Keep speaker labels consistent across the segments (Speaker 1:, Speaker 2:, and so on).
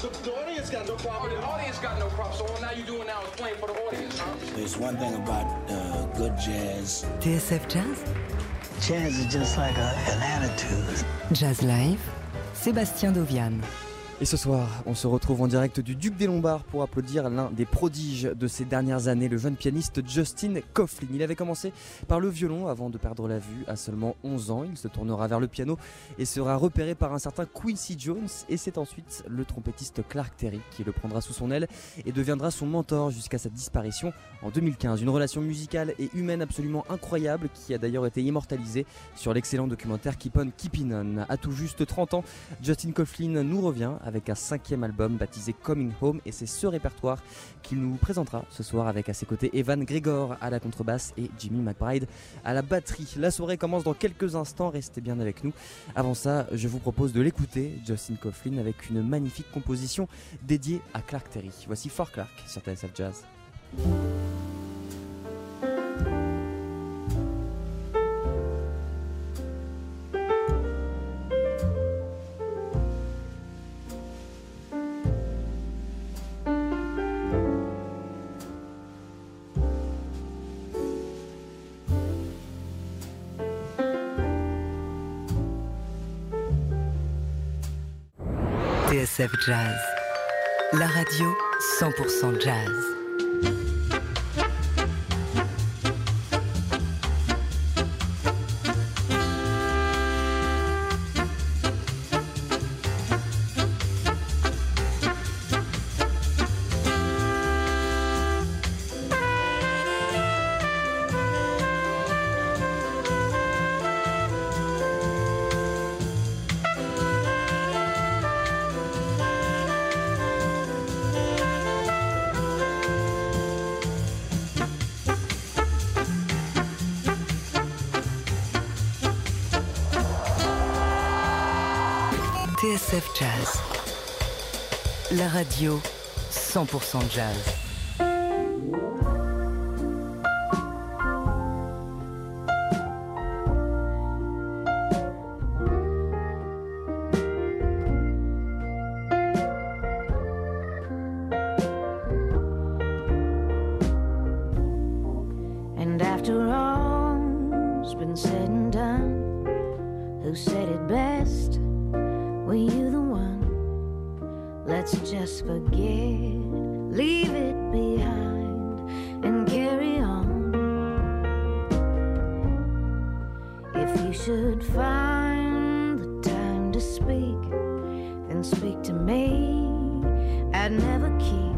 Speaker 1: The, the audience got no problem.
Speaker 2: Oh, the audience got no problem. So all now you're doing now is playing for the audience, huh?
Speaker 3: There's one thing about uh, good jazz.
Speaker 4: TSF Jazz
Speaker 5: Jazz is just like a, an attitude.
Speaker 4: Jazz Live, Sébastien Dovian.
Speaker 6: Et ce soir, on se retrouve en direct du Duc des Lombards pour applaudir l'un des prodiges de ces dernières années, le jeune pianiste Justin Coughlin. Il avait commencé par le violon avant de perdre la vue à seulement 11 ans. Il se tournera vers le piano et sera repéré par un certain Quincy Jones. Et c'est ensuite le trompettiste Clark Terry qui le prendra sous son aile et deviendra son mentor jusqu'à sa disparition en 2015. Une relation musicale et humaine absolument incroyable qui a d'ailleurs été immortalisée sur l'excellent documentaire Keep On Keepin' On. À tout juste 30 ans, Justin Coughlin nous revient un cinquième album baptisé Coming Home et c'est ce répertoire qu'il nous présentera ce soir avec à ses côtés Evan Gregor à la contrebasse et Jimmy McBride à la batterie. La soirée commence dans quelques instants, restez bien avec nous. Avant ça, je vous propose de l'écouter, Justin Coughlin, avec une magnifique composition dédiée à Clark Terry. Voici For Clark sur TSF Jazz.
Speaker 4: Jazz, la radio 100% jazz.
Speaker 7: And after all's been said and done, who said it best? Were you the one? Let's just forget leave it behind, and carry on. If you should find the time to speak, then speak to me. I'd never keep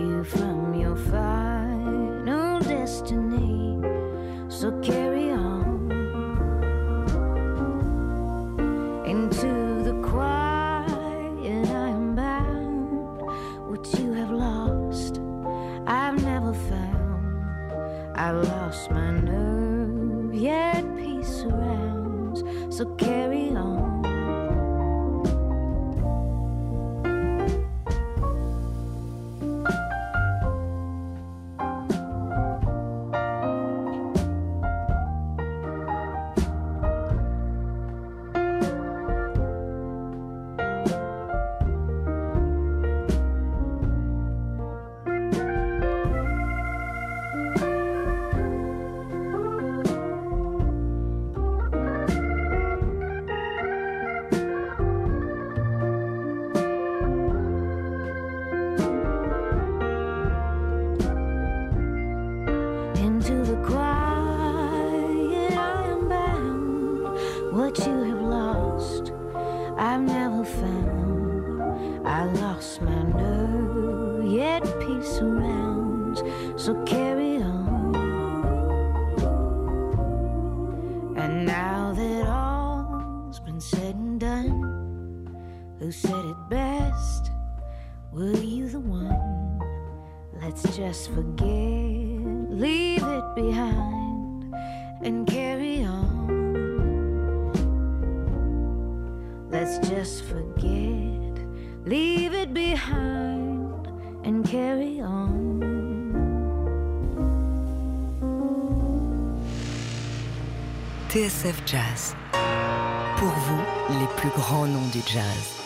Speaker 7: you from your final destiny. So carry
Speaker 4: TSF Jazz. Pour vous, les plus grands noms du jazz.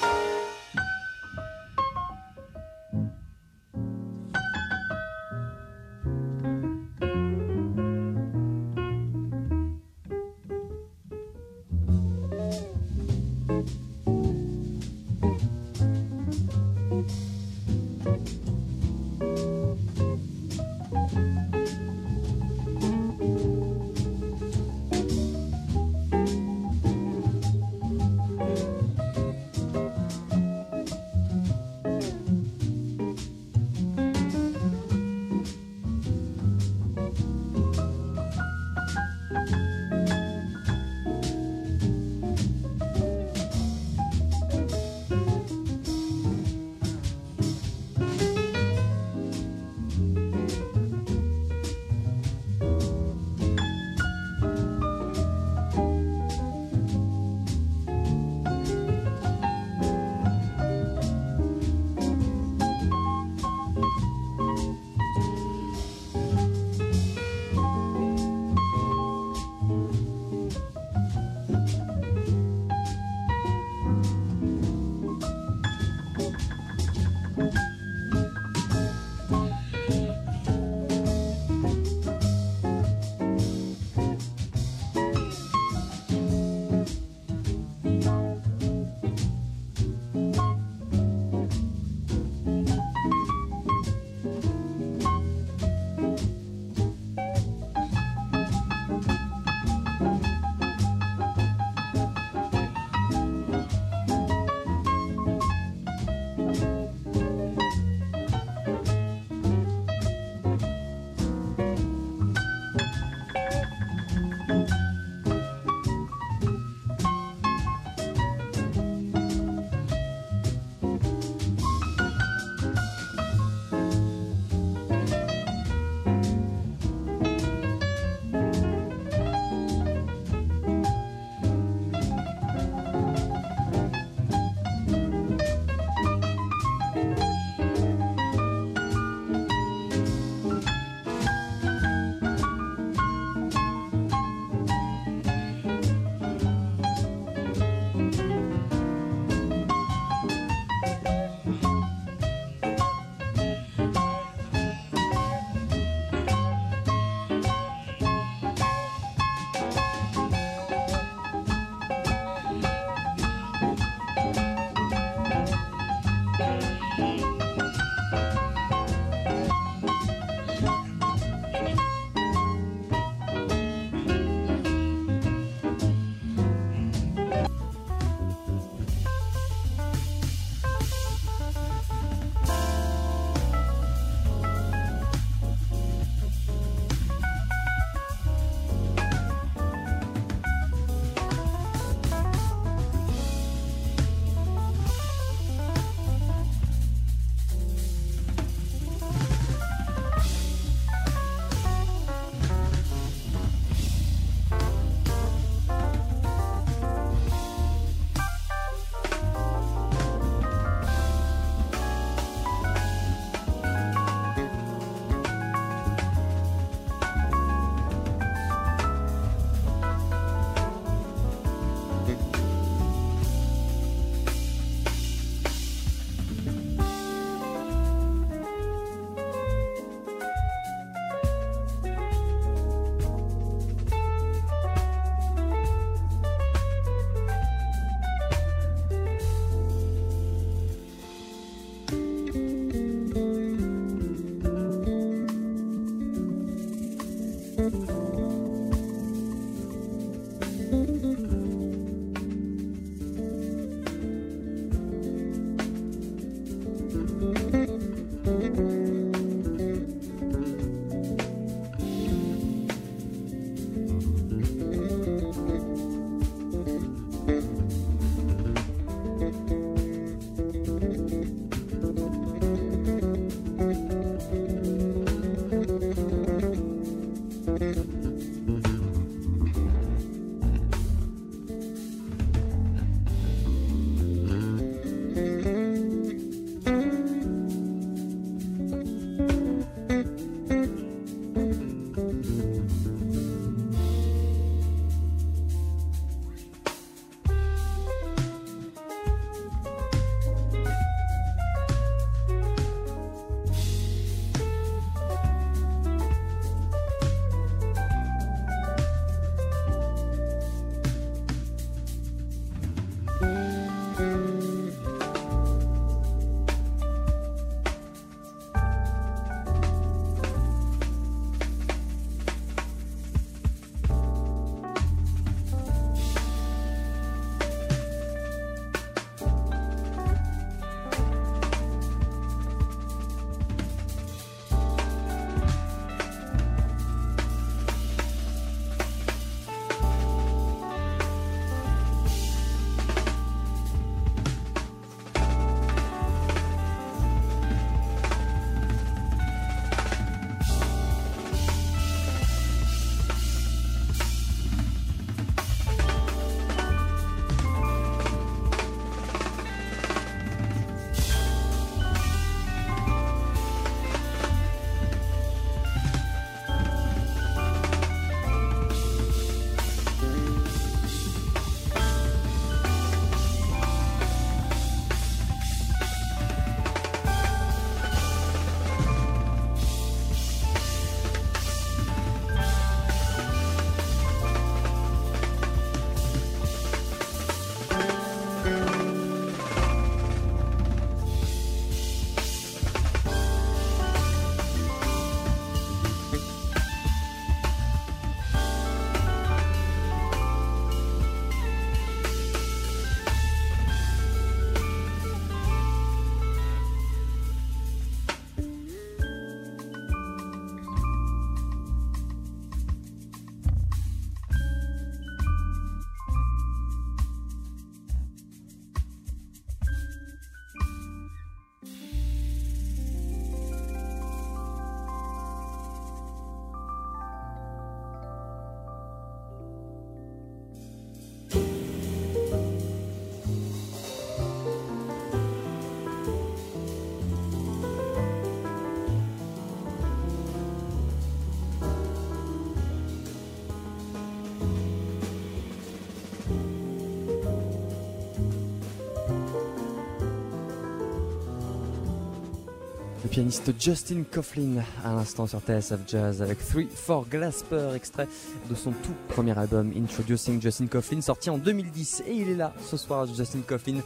Speaker 6: Pianiste Justin Coughlin à l'instant sur TSF Jazz avec 3 for Glasper, extrait de son tout premier album Introducing Justin Coughlin sorti en 2010. Et il est là ce soir, Justin Coughlin,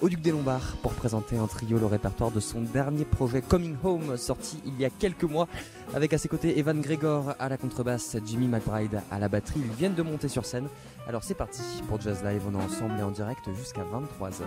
Speaker 6: au Duc des Lombards pour présenter en trio le répertoire de son dernier projet Coming Home sorti il y a quelques mois avec à ses côtés Evan Gregor à la contrebasse, Jimmy McBride à la batterie. Ils viennent de monter sur scène. Alors c'est parti pour Jazz Live, on est ensemble et en direct jusqu'à 23h.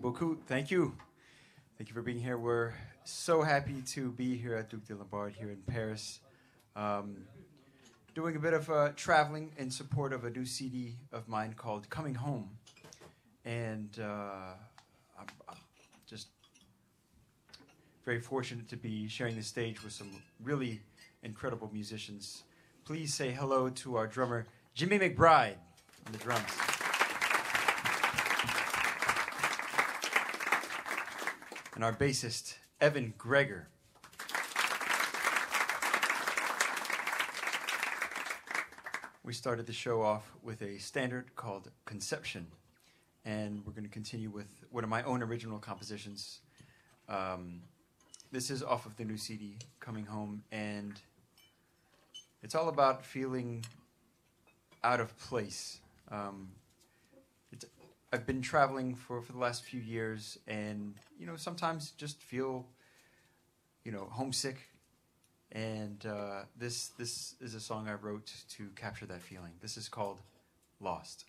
Speaker 1: Beaucoup. Thank you. Thank you for being here. We're so happy to be here at Duc de Lombard here in Paris. Um, doing a bit of uh, traveling in support of a new CD of mine called Coming Home. And uh, I'm, I'm just very fortunate to be sharing the stage with some really incredible musicians. Please say hello to our drummer, Jimmy McBride, on the drums. And our bassist, Evan Gregor. We started the show off with a standard called Conception, and we're going to continue with one of my own original compositions. Um, this is off of the new CD, Coming Home, and it's all about feeling out of place. Um, I've been traveling for, for the last few years, and you know sometimes just feel, you know, homesick. And uh, this this is a song I wrote to capture that feeling. This is called Lost.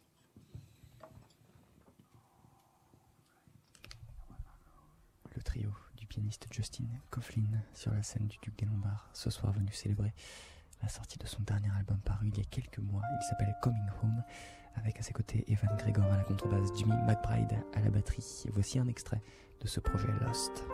Speaker 6: Le trio du pianiste Justin Kauflin sur la scène du Duc des Lombards, ce soir venu célébrer la sortie de son dernier album paru il y a quelques mois. Il s'appelle Coming Home, avec à ses côtés Evan Gregor à la contrebasse, Jimmy McBride à la batterie. Voici un extrait de ce projet Lost.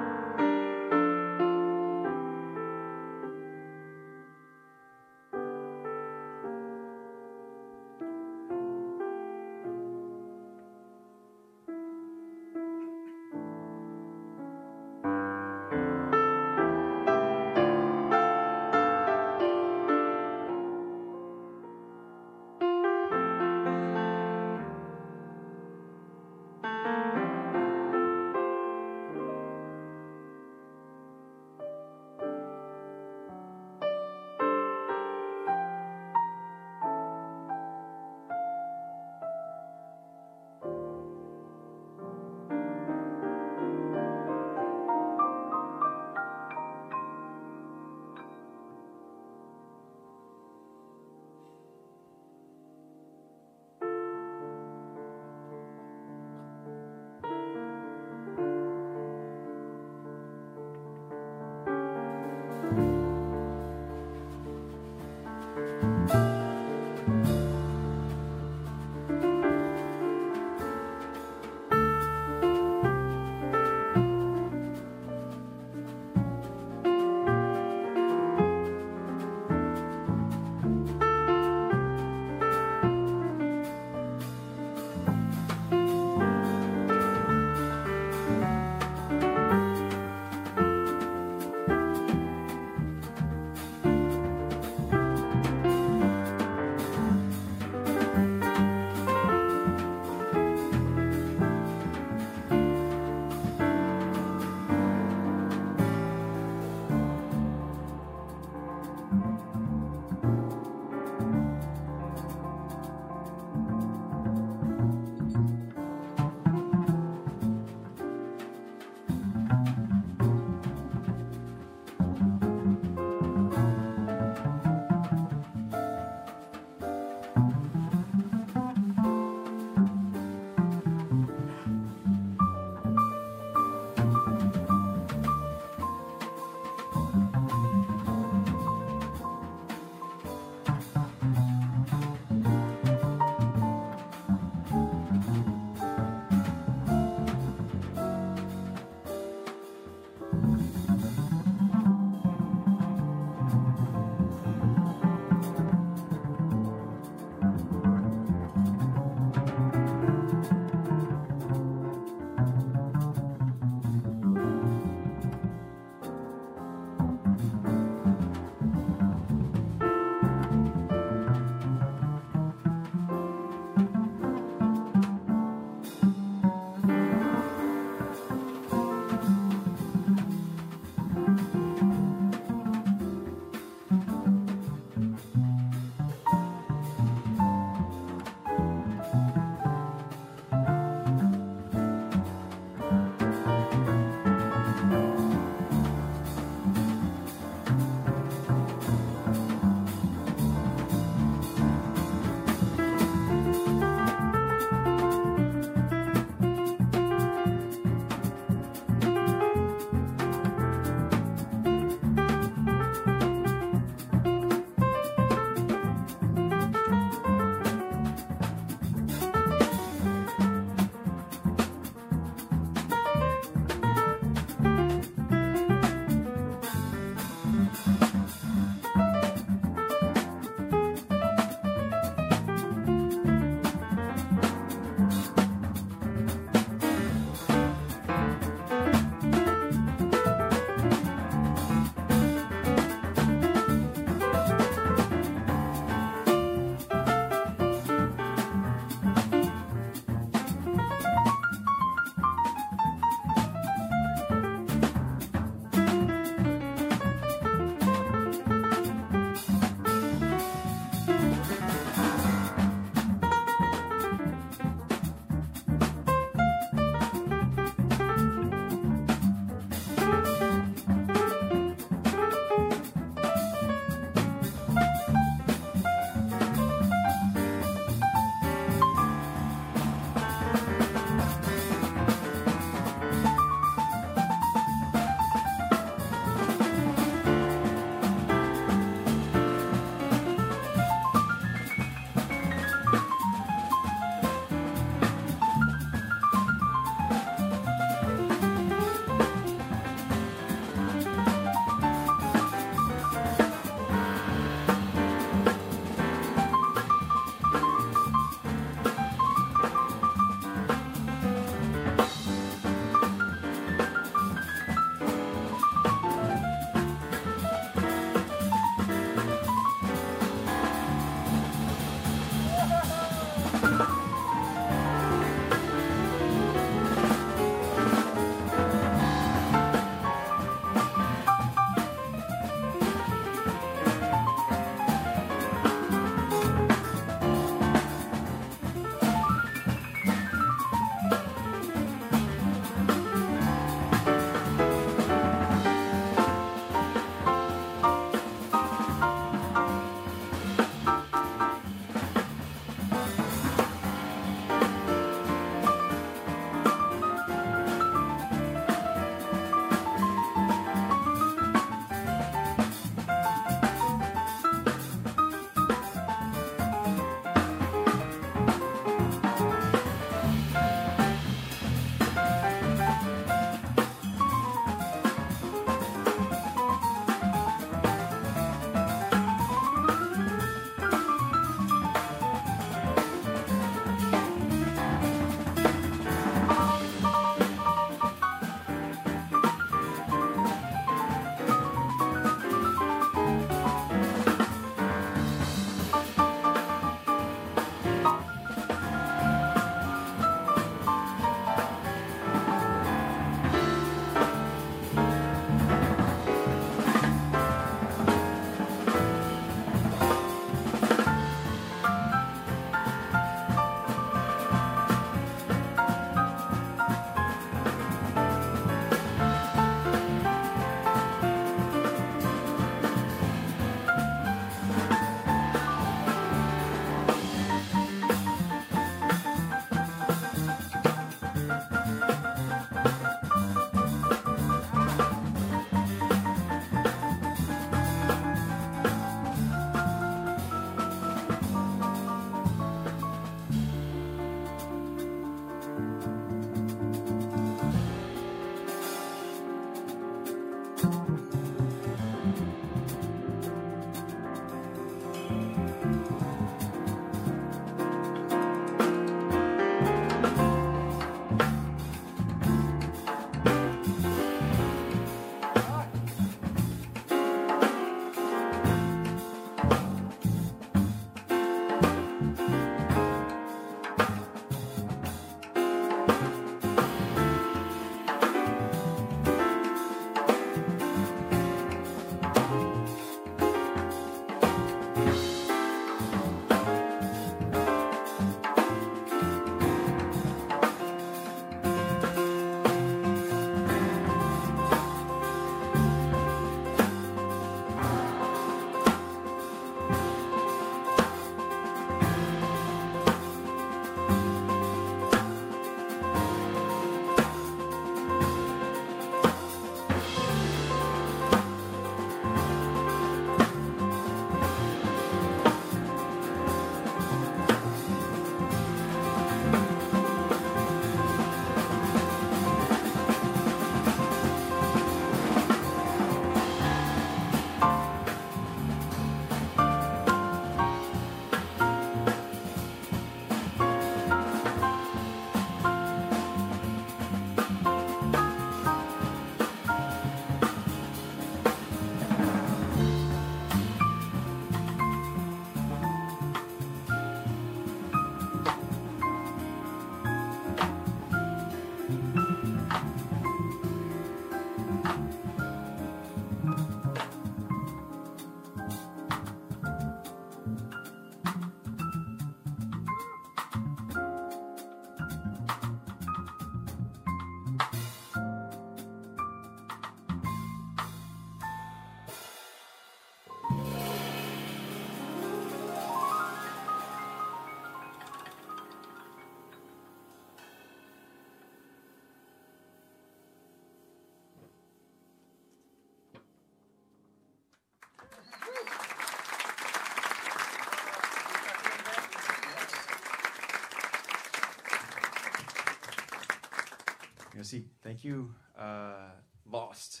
Speaker 1: Merci. Thank you. Uh, Lost.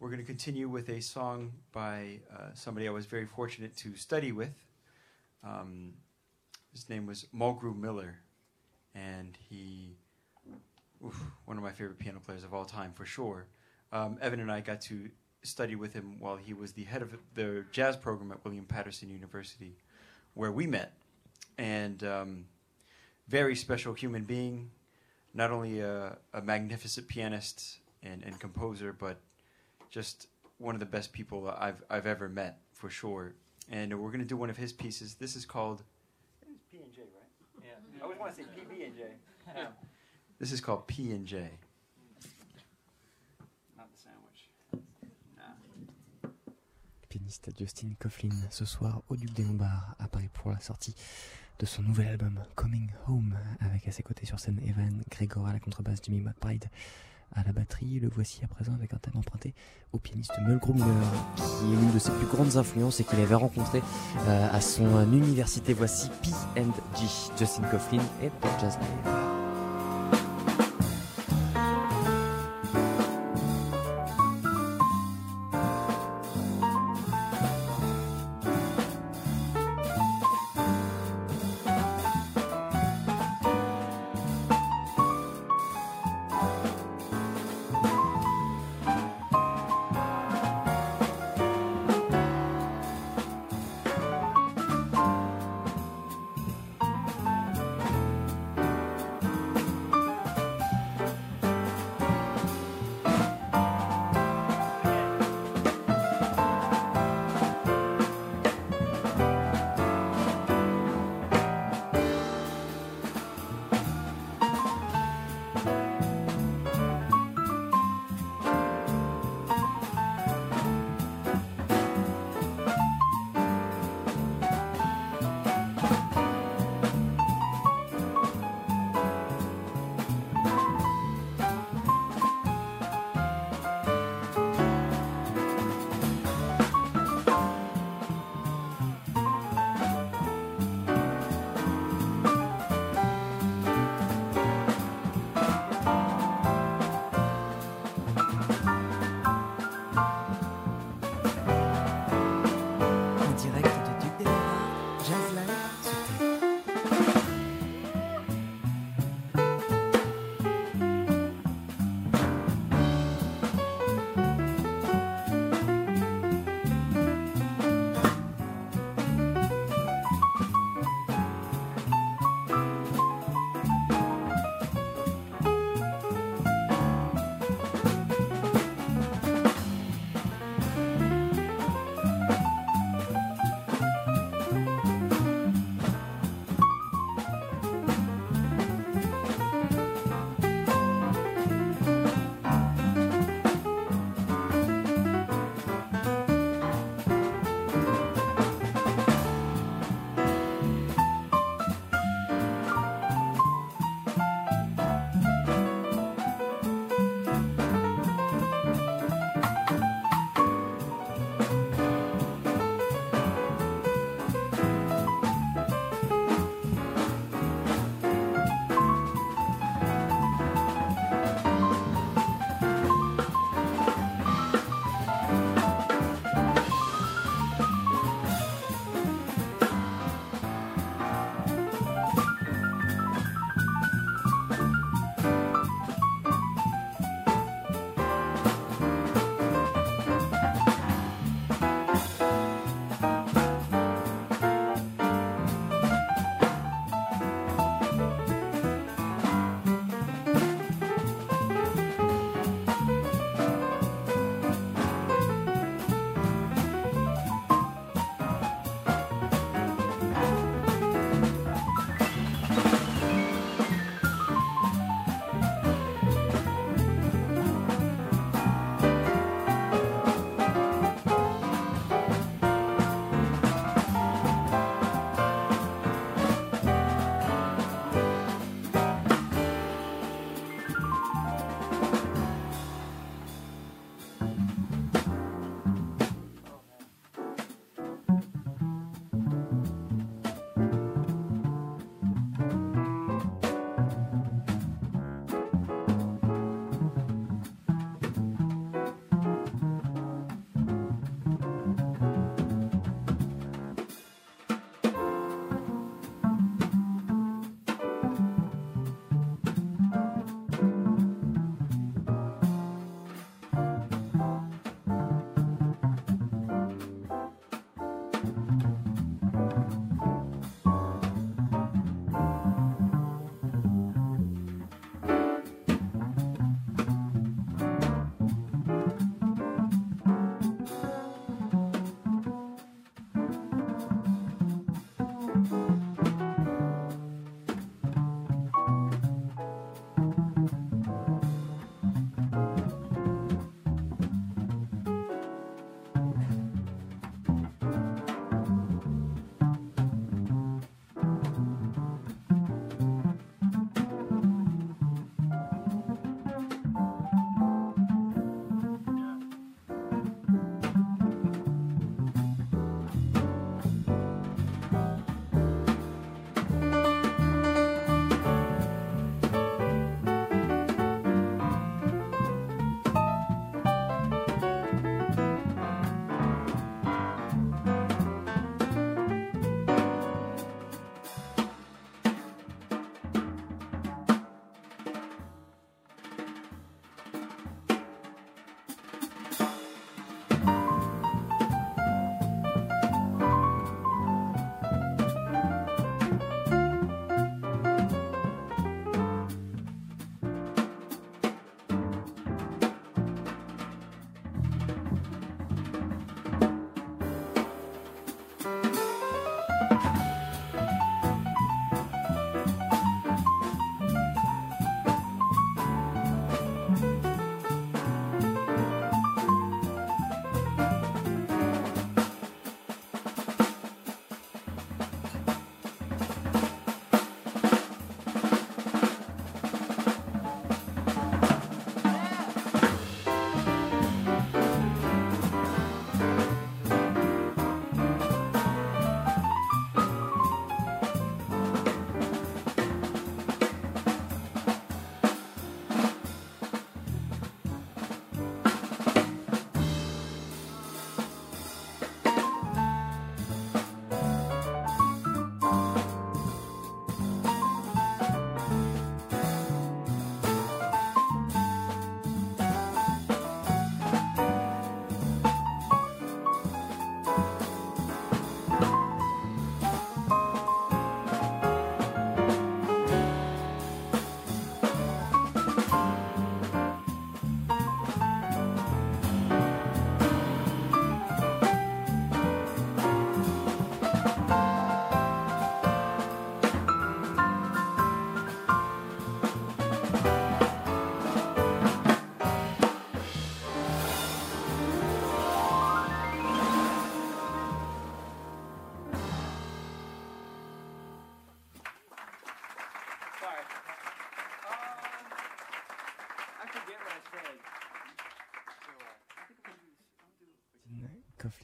Speaker 1: We're going to continue with a song by uh, somebody I was very fortunate to study with. Um, his name was Mulgrew Miller, and he, oof, one of my favorite piano players of all time for sure. Um, Evan and I got to study with him while he was the head of the jazz program at William Paterson University, where we met. And um, very special human being, not only a, a magnificent pianist and, and composer, but just one of the best people I've, I've ever met for sure. And we're going to do one of his pieces. This is called P and J, right? Yeah. I always want to say PB and J. This is called P and J.
Speaker 8: Not the sandwich. Nah.
Speaker 6: Pianiste Justin Kauflin ce soir au Duc des Lombards à Paris pour la sortie de son nouvel album Coming Home avec à ses côtés sur scène Evan Gregor à la contrebasse, Jimmy McBride à la batterie. Le voici à présent avec un thème emprunté au pianiste Miller qui est l'une de ses plus grandes influences et qu'il avait rencontré euh, à son université. Voici P&G, Justin Coughlin et The Jazz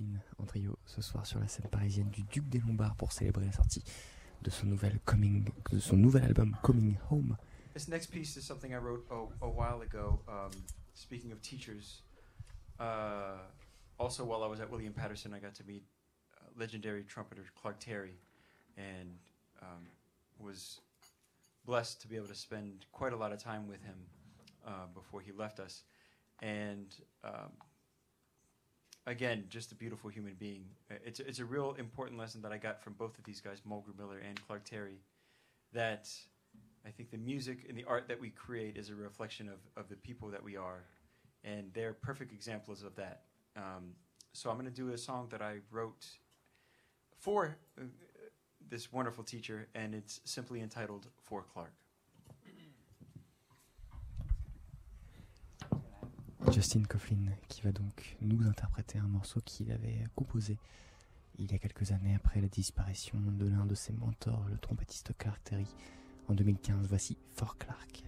Speaker 6: Coughlin en trio ce soir sur la scène parisienne du Duc des Lombards pour célébrer la sortie de son nouvel, coming, de son nouvel album Coming Home.
Speaker 1: This next piece is something I wrote a, a while ago. Um, speaking of teachers, uh, also while I was at William Patterson, I got to meet uh, legendary trumpeter Clark Terry, and um, was blessed to be able to spend quite a lot of time with him uh, before he left us. And um, again, just a beautiful human being. Uh, It's, it's a real important lesson that I got from both of these guys, Mulgrew Miller and Clark Terry, that I think the music and the art that we create is a reflection of, of the people that we are, and they're perfect examples of that. Um, so I'm going to do a song that I wrote for uh, this wonderful teacher, and it's simply entitled For Clark.
Speaker 6: Justin Coughlin qui va donc nous interpréter un morceau qu'il avait composé il y a quelques années après la disparition de l'un de ses mentors, le trompettiste Clark Terry, en 2015. Voici For Clark.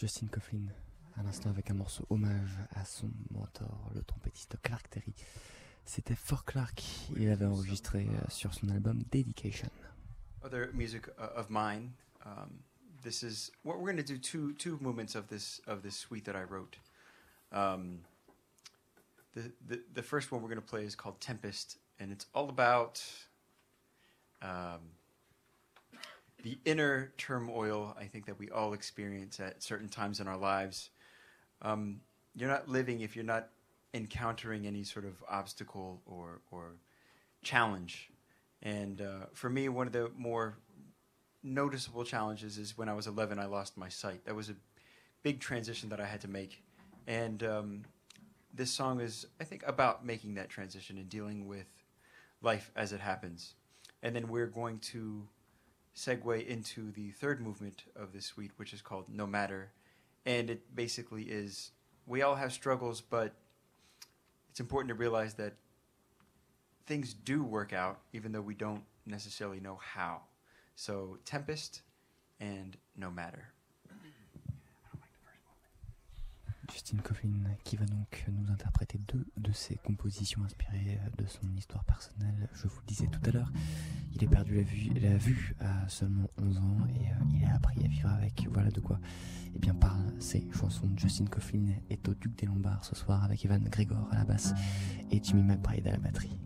Speaker 6: Justin Coughlin, à l'instant avec un morceau hommage à son mentor, le trompettiste Clark Terry. C'était For Clark, il avait enregistré euh, sur son album Dedication.
Speaker 1: other music uh, of mine. Um, this is what we're going to do. Two two movements of this of this suite that I wrote. Um, the, the the first one we're going to play is called Tempest, and it's all about um, the inner turmoil. I think that we all experience at certain times in our lives. Um, you're not living if you're not encountering any sort of obstacle or or challenge. And uh, for me, one of the more noticeable challenges is when I was 11, I lost my sight. That was a big transition that I had to make. And um, this song is, I think, about making that transition and dealing with life as it happens. And then we're going to segue into the third movement of this suite, which is called No Matter. And it basically is we all have struggles, but it's important to realize that things do work out, even though we don't necessarily know how. So, Tempest and No Matter.
Speaker 6: Justin Coughlin qui va donc nous interpréter deux de ses compositions inspirées de son histoire personnelle. Je vous le disais tout à l'heure, il a perdu la vue, à seulement 11 ans et euh, il a appris à vivre avec. Voilà de quoi eh bien, parlent ces chansons. Justin Coughlin est au Duc des Lombards ce soir avec Evan Gregor à la basse et Jimmy McBride à la batterie.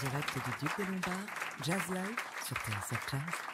Speaker 4: Direct du Duc des Lombards, Jazz Live sur TSF.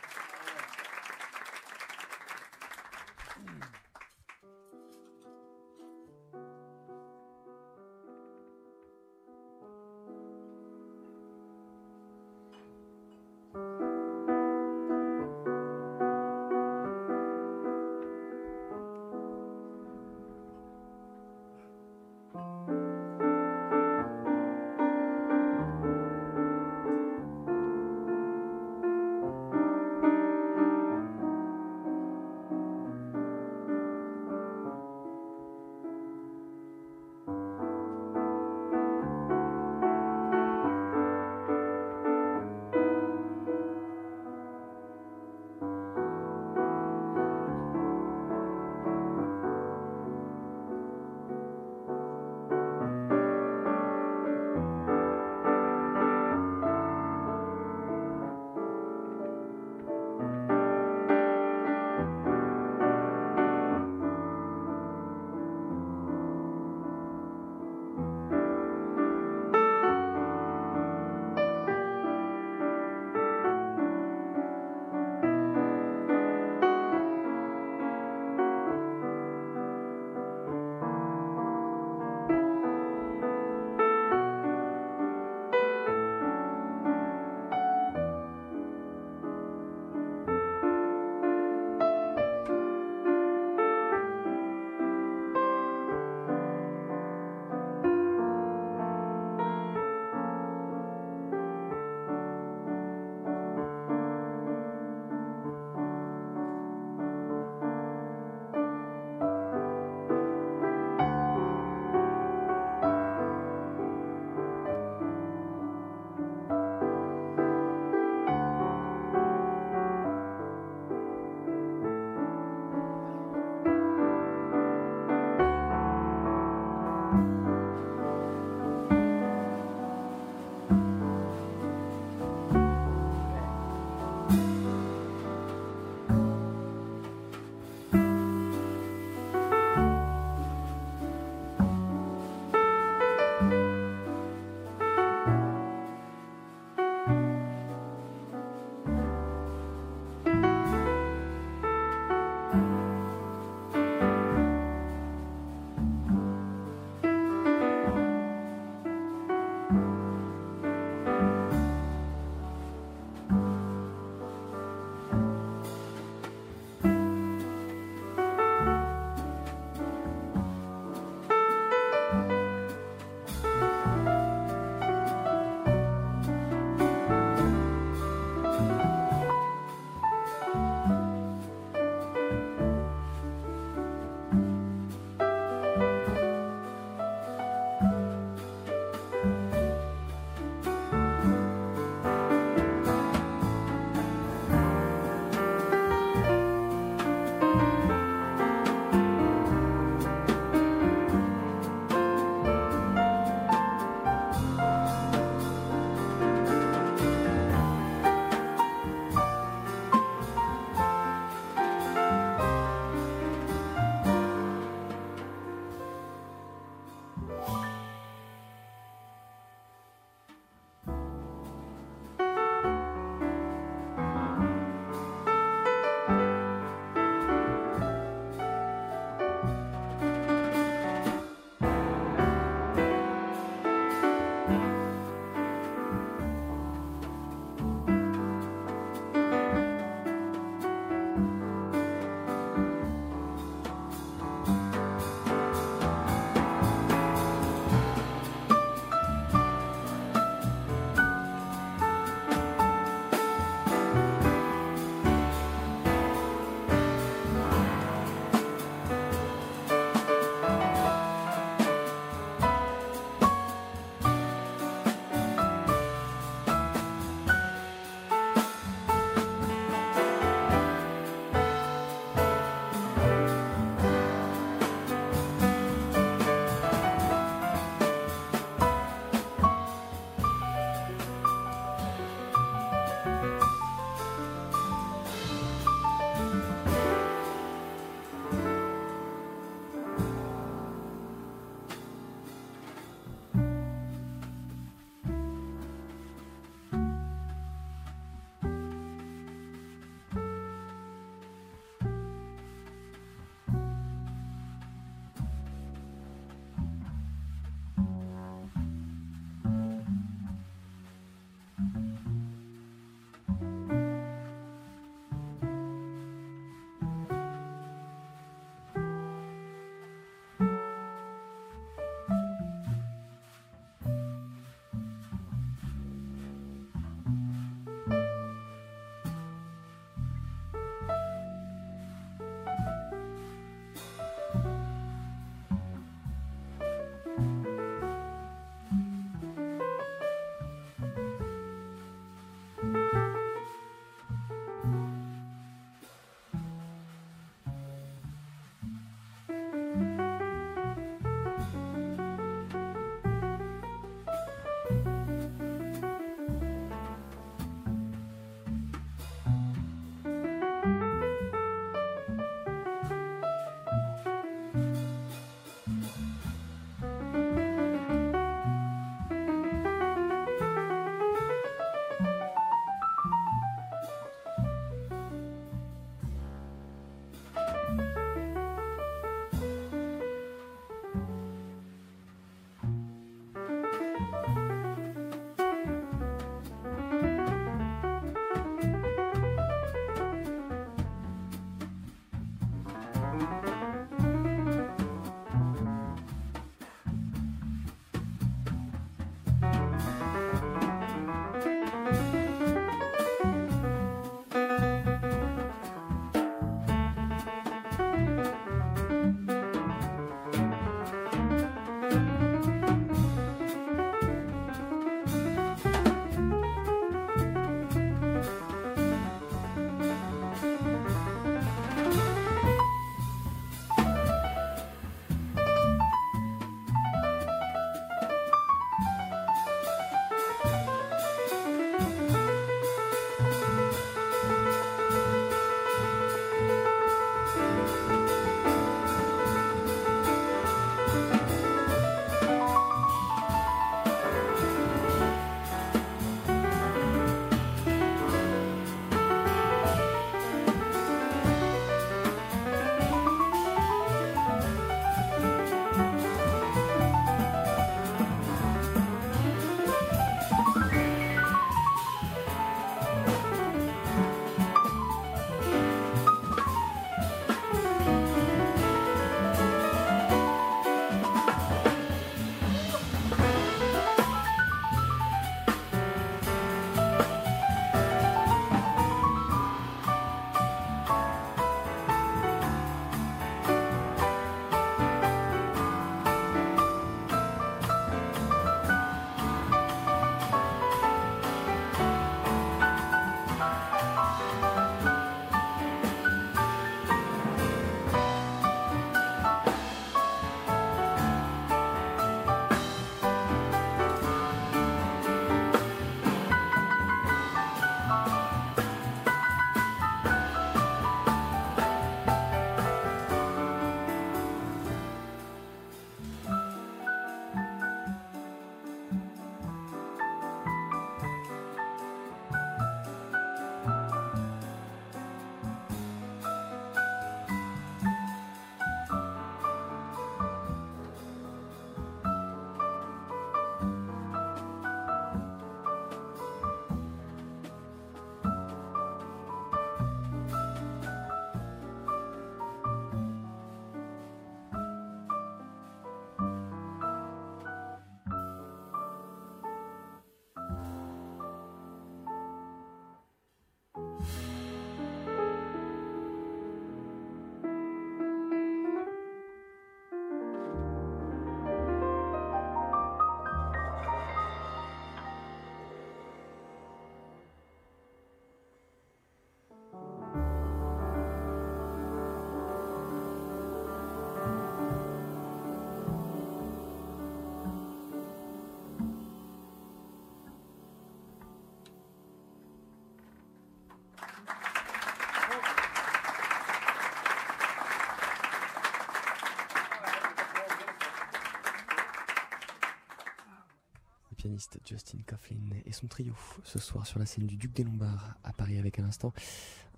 Speaker 6: Pianiste Justin Coughlin et son trio ce soir sur la scène du Duc des Lombards à Paris avec à l'instant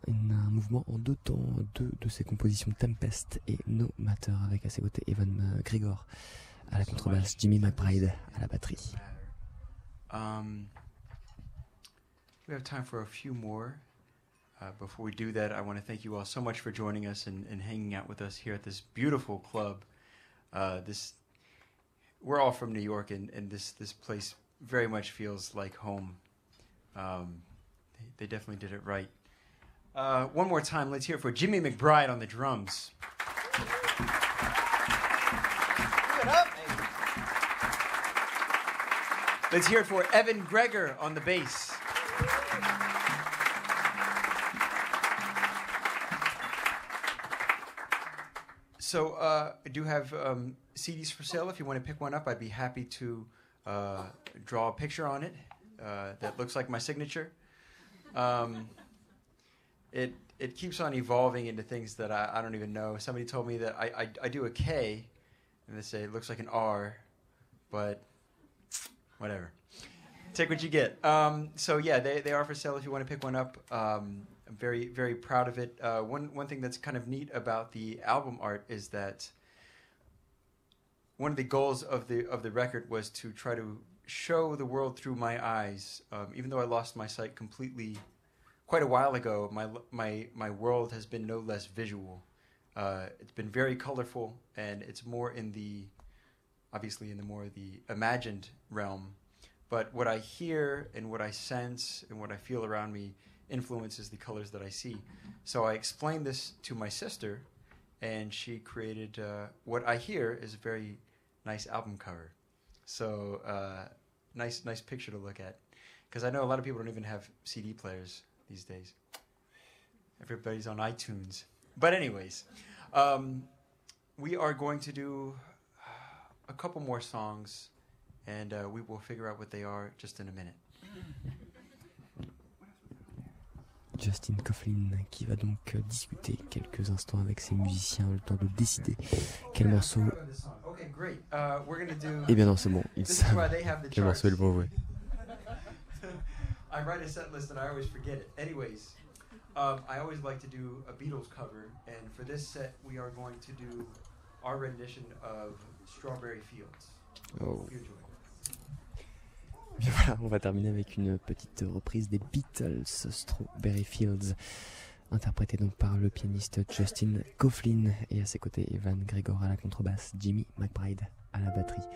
Speaker 6: un mouvement en deux temps, deux de ses compositions Tempest et No Matter avec à ses côtés Evan Grigor à la contrebasse, Jimmy McBride à la batterie.
Speaker 1: Um, we have time for a few more. Uh, before we do that, I want to thank you all so much for joining us and, and hanging out with us here at this beautiful club. Uh, this we're all from New York, and, and this this place very much feels like home. Um, they, they definitely did it right. Uh, one more time, let's hear for Jimmy McBride on the drums. Let's hear it for Evan Gregor on the bass. So uh, I do have um, CDs for sale. If you want to pick one up, I'd be happy to uh, draw a picture on it uh, that looks like my signature. Um, it it keeps on evolving into things that I, I don't even know. Somebody told me that I, I, I do a K, and they say it looks like an R, but whatever. Take what you get. Um, so yeah, they, they are for sale if you want to pick one up. Um, I'm very very proud of it. Uh, one one thing that's kind of neat about the album art is that one of the goals of the of the record was to try to show the world through my eyes. Um, even though I lost my sight completely quite a while ago, my my my world has been no less visual. Uh, it's been very colorful, and it's more in the obviously in the more the imagined realm. But what I hear and what I sense and what I feel around me influences the colors that I see. So I explained this to my sister, and she created uh, what I hear is a very nice album cover. So uh, nice, nice picture to look at. Because I know a lot of people don't even have CD players these days. Everybody's on iTunes. But anyways, um, we are going to do a couple more songs, and uh, we will figure out what they are just in a minute.
Speaker 6: Justin Coughlin qui va donc euh, discuter quelques instants avec ses musiciens, le temps de décider quel morceau. Eh bien non, c'est bon, ils savent quel morceau ils vont jouer.
Speaker 1: I write a set list and I always forget it. Anyways, um, I always like to do a Beatles cover, and for this set, we are going to do our rendition of Strawberry Fields.
Speaker 6: Oh. Voilà, on va terminer avec une petite reprise des Beatles, Strawberry Fields, interprétée donc par le pianiste Justin Coughlin et à ses côtés Evan Gregor à la contrebasse, Jimmy McBride à la batterie.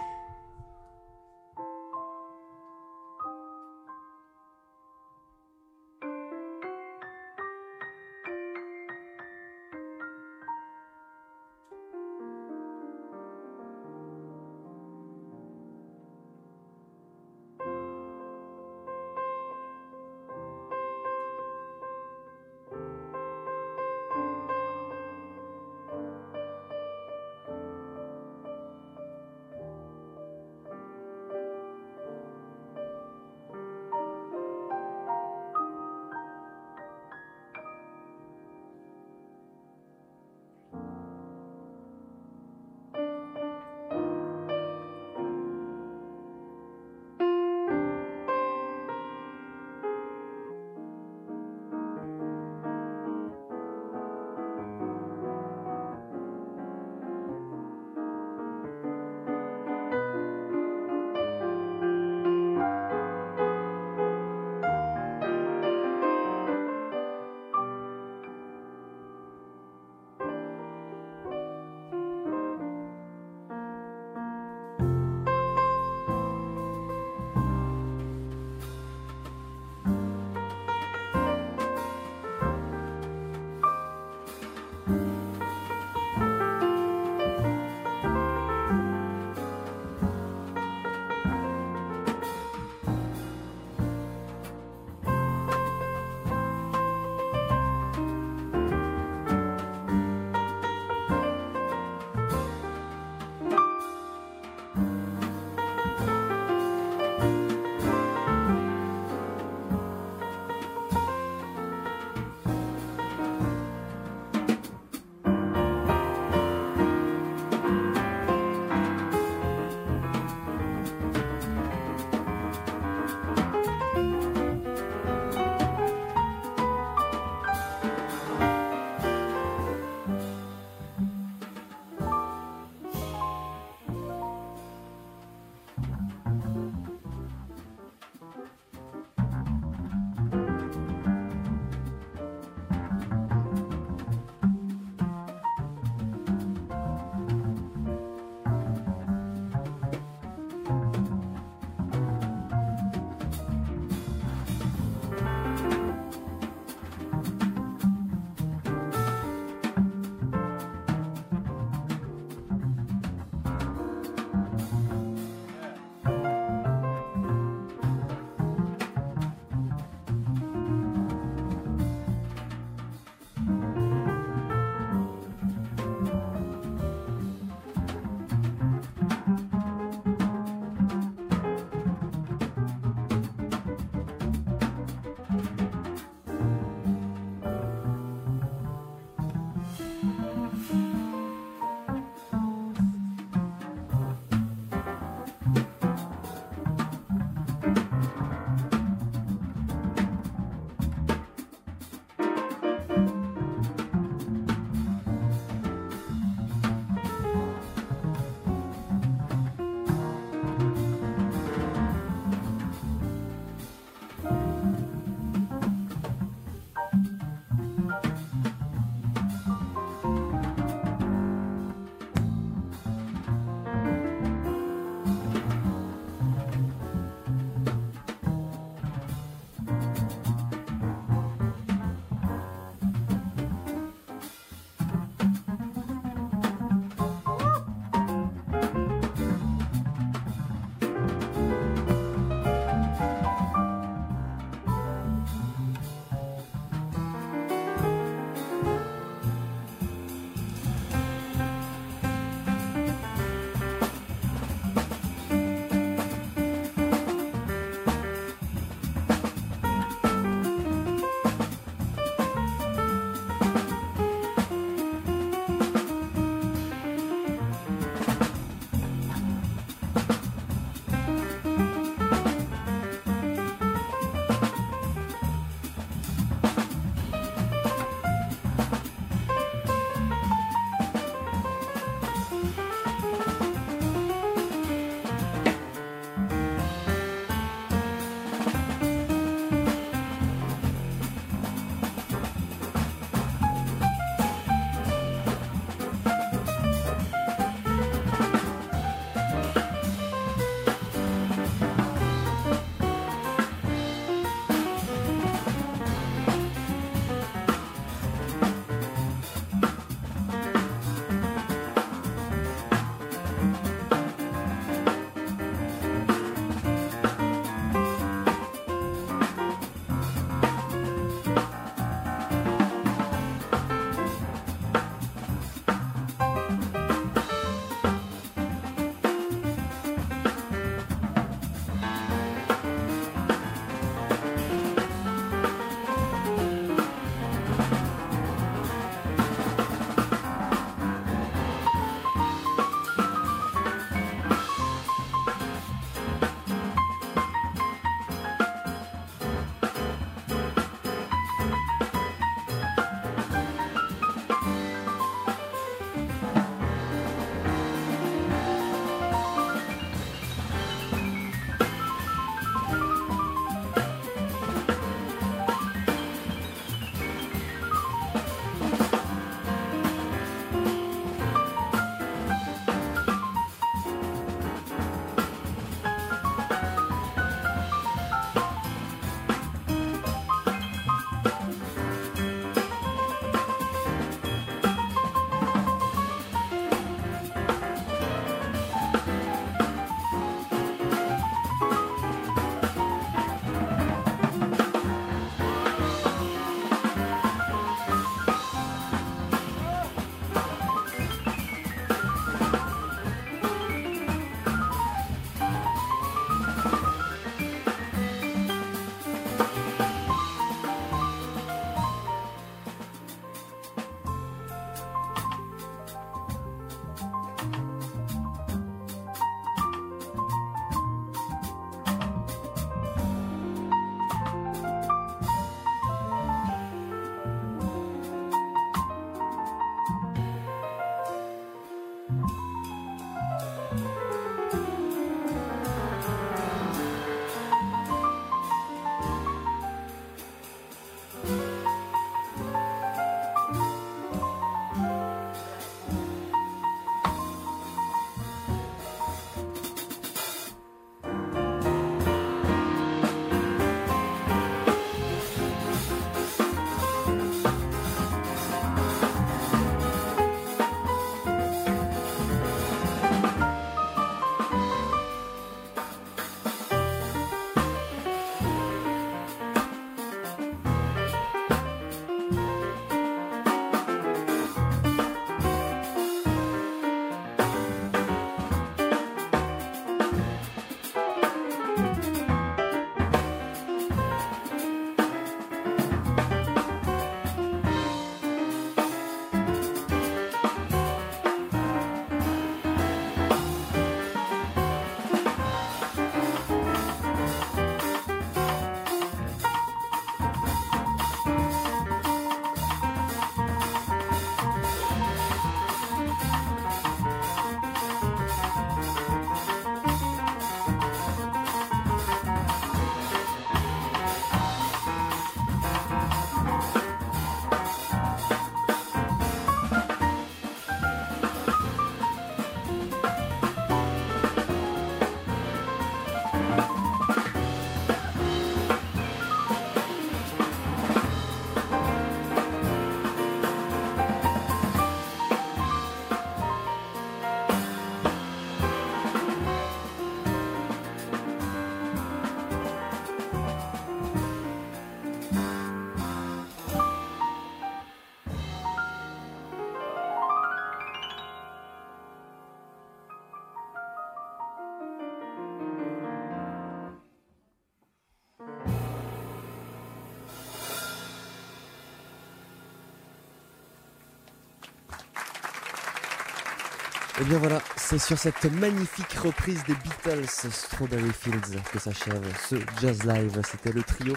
Speaker 6: Et bien voilà, c'est sur cette magnifique reprise des Beatles Strawberry Fields que s'achève ce Jazz Live. C'était le trio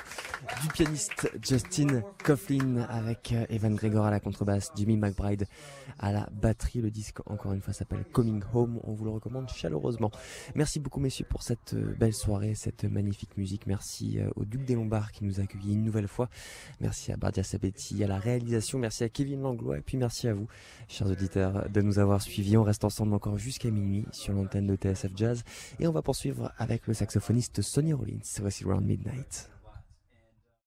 Speaker 6: du pianiste Justin Coughlin avec euh, Evan Gregor à la contrebasse, Jimmy McBride à la batterie. Le disque, encore une fois, s'appelle Coming Home. On vous le recommande chaleureusement. Merci beaucoup, messieurs, pour cette euh, belle soirée, cette magnifique musique. Merci euh, au Duc des Lombards qui nous a accueillis une nouvelle fois. Merci à Bardia Sabetti à la réalisation. Merci à Kevin Langlois. Et puis merci à vous, chers auditeurs, de nous avoir suivis. On reste ensemble encore jusqu'à minuit sur l'antenne de TSF Jazz. Et on va poursuivre avec le saxophoniste Sonny Rollins. Voici Round Midnight.